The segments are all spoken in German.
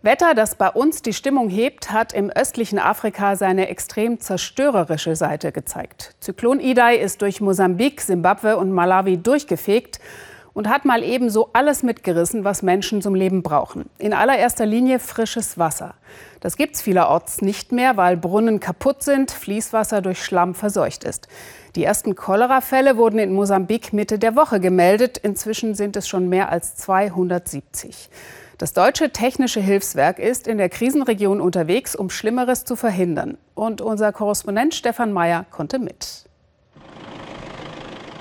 Wetter, das bei uns die Stimmung hebt, hat im östlichen Afrika seine extrem zerstörerische Seite gezeigt. Zyklon Idai ist durch Mosambik, Simbabwe und Malawi durchgefegt und hat mal ebenso alles mitgerissen, was Menschen zum Leben brauchen. In allererster Linie frisches Wasser. Das gibt es vielerorts nicht mehr, weil Brunnen kaputt sind, Fließwasser durch Schlamm verseucht ist. Die ersten Cholera-Fälle wurden in Mosambik Mitte der Woche gemeldet. Inzwischen sind es schon mehr als 270. Das deutsche technische Hilfswerk ist in der Krisenregion unterwegs, um Schlimmeres zu verhindern. Und unser Korrespondent Stefan Mayer konnte mit.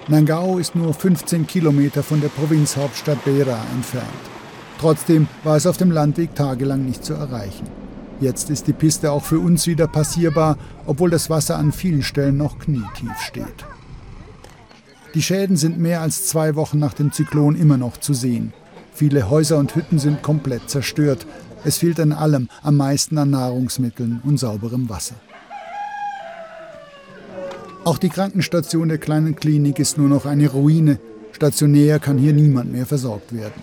Nangao ist nur 15 Kilometer von der Provinzhauptstadt Beira entfernt. Trotzdem war es auf dem Landweg tagelang nicht zu erreichen. Jetzt ist die Piste auch für uns wieder passierbar, obwohl das Wasser an vielen Stellen noch knietief steht. Die Schäden sind mehr als zwei Wochen nach dem Zyklon immer noch zu sehen. Viele Häuser und Hütten sind komplett zerstört. Es fehlt an allem, am meisten an Nahrungsmitteln und sauberem Wasser. Auch die Krankenstation der kleinen Klinik ist nur noch eine Ruine. Stationär kann hier niemand mehr versorgt werden.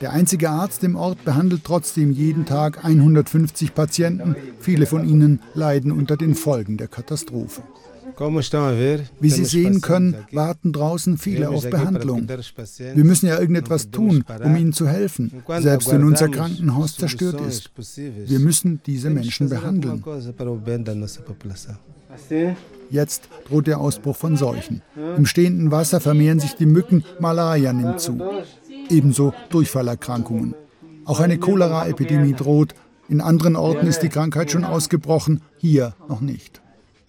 Der einzige Arzt im Ort behandelt trotzdem jeden Tag 150 Patienten. Viele von ihnen leiden unter den Folgen der Katastrophe. Wie Sie sehen können, warten draußen viele auf Behandlung. Wir müssen ja irgendetwas tun, um ihnen zu helfen, selbst wenn unser Krankenhaus zerstört ist. Wir müssen diese Menschen behandeln. Jetzt droht der Ausbruch von Seuchen. Im stehenden Wasser vermehren sich die Mücken, Malaria nimmt zu. Ebenso Durchfallerkrankungen. Auch eine Cholera-Epidemie droht. In anderen Orten ist die Krankheit schon ausgebrochen, hier noch nicht.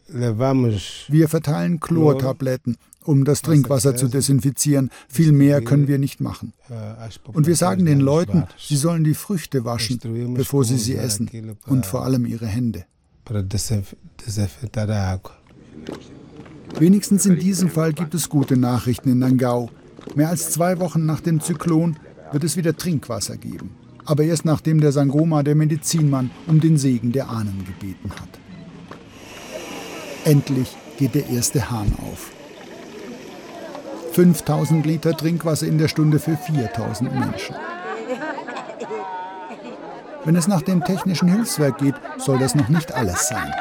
Wir verteilen Chlortabletten, um das Trinkwasser zu desinfizieren. Viel mehr können wir nicht machen. Und wir sagen den Leuten, sie sollen die Früchte waschen, bevor sie sie essen. Und vor allem ihre Hände. Wenigstens in diesem Fall gibt es gute Nachrichten in Nangao. Mehr als zwei Wochen nach dem Zyklon wird es wieder Trinkwasser geben. Aber erst nachdem der Sangoma, der Medizinmann, um den Segen der Ahnen gebeten hat. Endlich geht der erste Hahn auf. 5000 Liter Trinkwasser in der Stunde für 4000 Menschen. Wenn es nach dem technischen Hilfswerk geht, soll das noch nicht alles sein.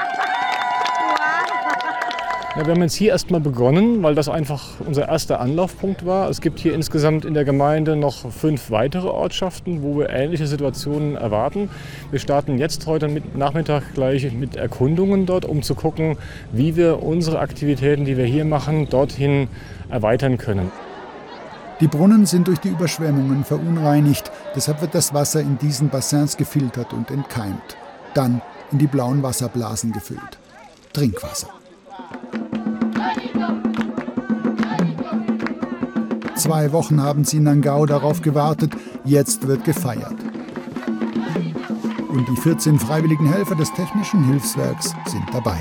Ja, wir haben jetzt hier erstmal begonnen, weil das einfach unser erster Anlaufpunkt war. Es gibt hier insgesamt in der Gemeinde noch fünf weitere Ortschaften, wo wir ähnliche Situationen erwarten. Wir starten jetzt heute Nachmittag gleich mit Erkundungen dort, um zu gucken, wie wir unsere Aktivitäten, die wir hier machen, dorthin erweitern können. Die Brunnen sind durch die Überschwemmungen verunreinigt, deshalb wird das Wasser in diesen Bassins gefiltert und entkeimt, dann in die blauen Wasserblasen gefüllt. Trinkwasser. Zwei Wochen haben sie in Nangao darauf gewartet, jetzt wird gefeiert. Und die 14 freiwilligen Helfer des Technischen Hilfswerks sind dabei.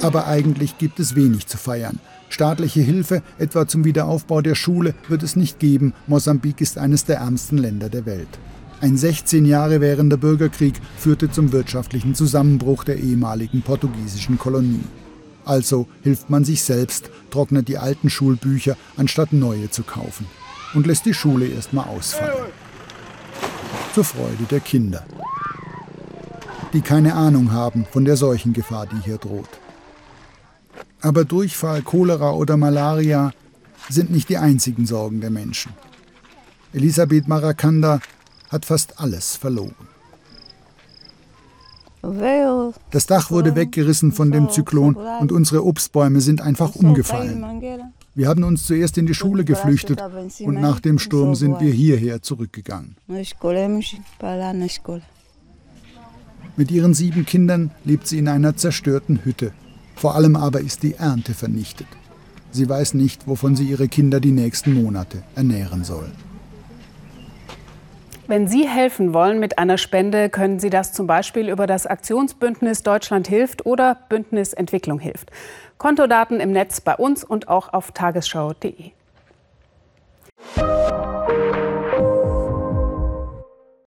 Aber eigentlich gibt es wenig zu feiern. Staatliche Hilfe, etwa zum Wiederaufbau der Schule, wird es nicht geben. Mosambik ist eines der ärmsten Länder der Welt. Ein 16 Jahre währender Bürgerkrieg führte zum wirtschaftlichen Zusammenbruch der ehemaligen portugiesischen Kolonie. Also hilft man sich selbst, trocknet die alten Schulbücher, anstatt neue zu kaufen. Und lässt die Schule erstmal ausfallen. Zur Freude der Kinder, die keine Ahnung haben von der Seuchengefahr, die hier droht. Aber Durchfall, Cholera oder Malaria sind nicht die einzigen Sorgen der Menschen. Elisabeth Marakanda hat fast alles verloren. Das Dach wurde weggerissen von dem Zyklon und unsere Obstbäume sind einfach umgefallen. Wir haben uns zuerst in die Schule geflüchtet und nach dem Sturm sind wir hierher zurückgegangen. Mit ihren sieben Kindern lebt sie in einer zerstörten Hütte. Vor allem aber ist die Ernte vernichtet. Sie weiß nicht, wovon sie ihre Kinder die nächsten Monate ernähren soll. Wenn Sie helfen wollen mit einer Spende, können Sie das zum Beispiel über das Aktionsbündnis Deutschland hilft oder Bündnis Entwicklung hilft. Kontodaten im Netz bei uns und auch auf tagesschau.de.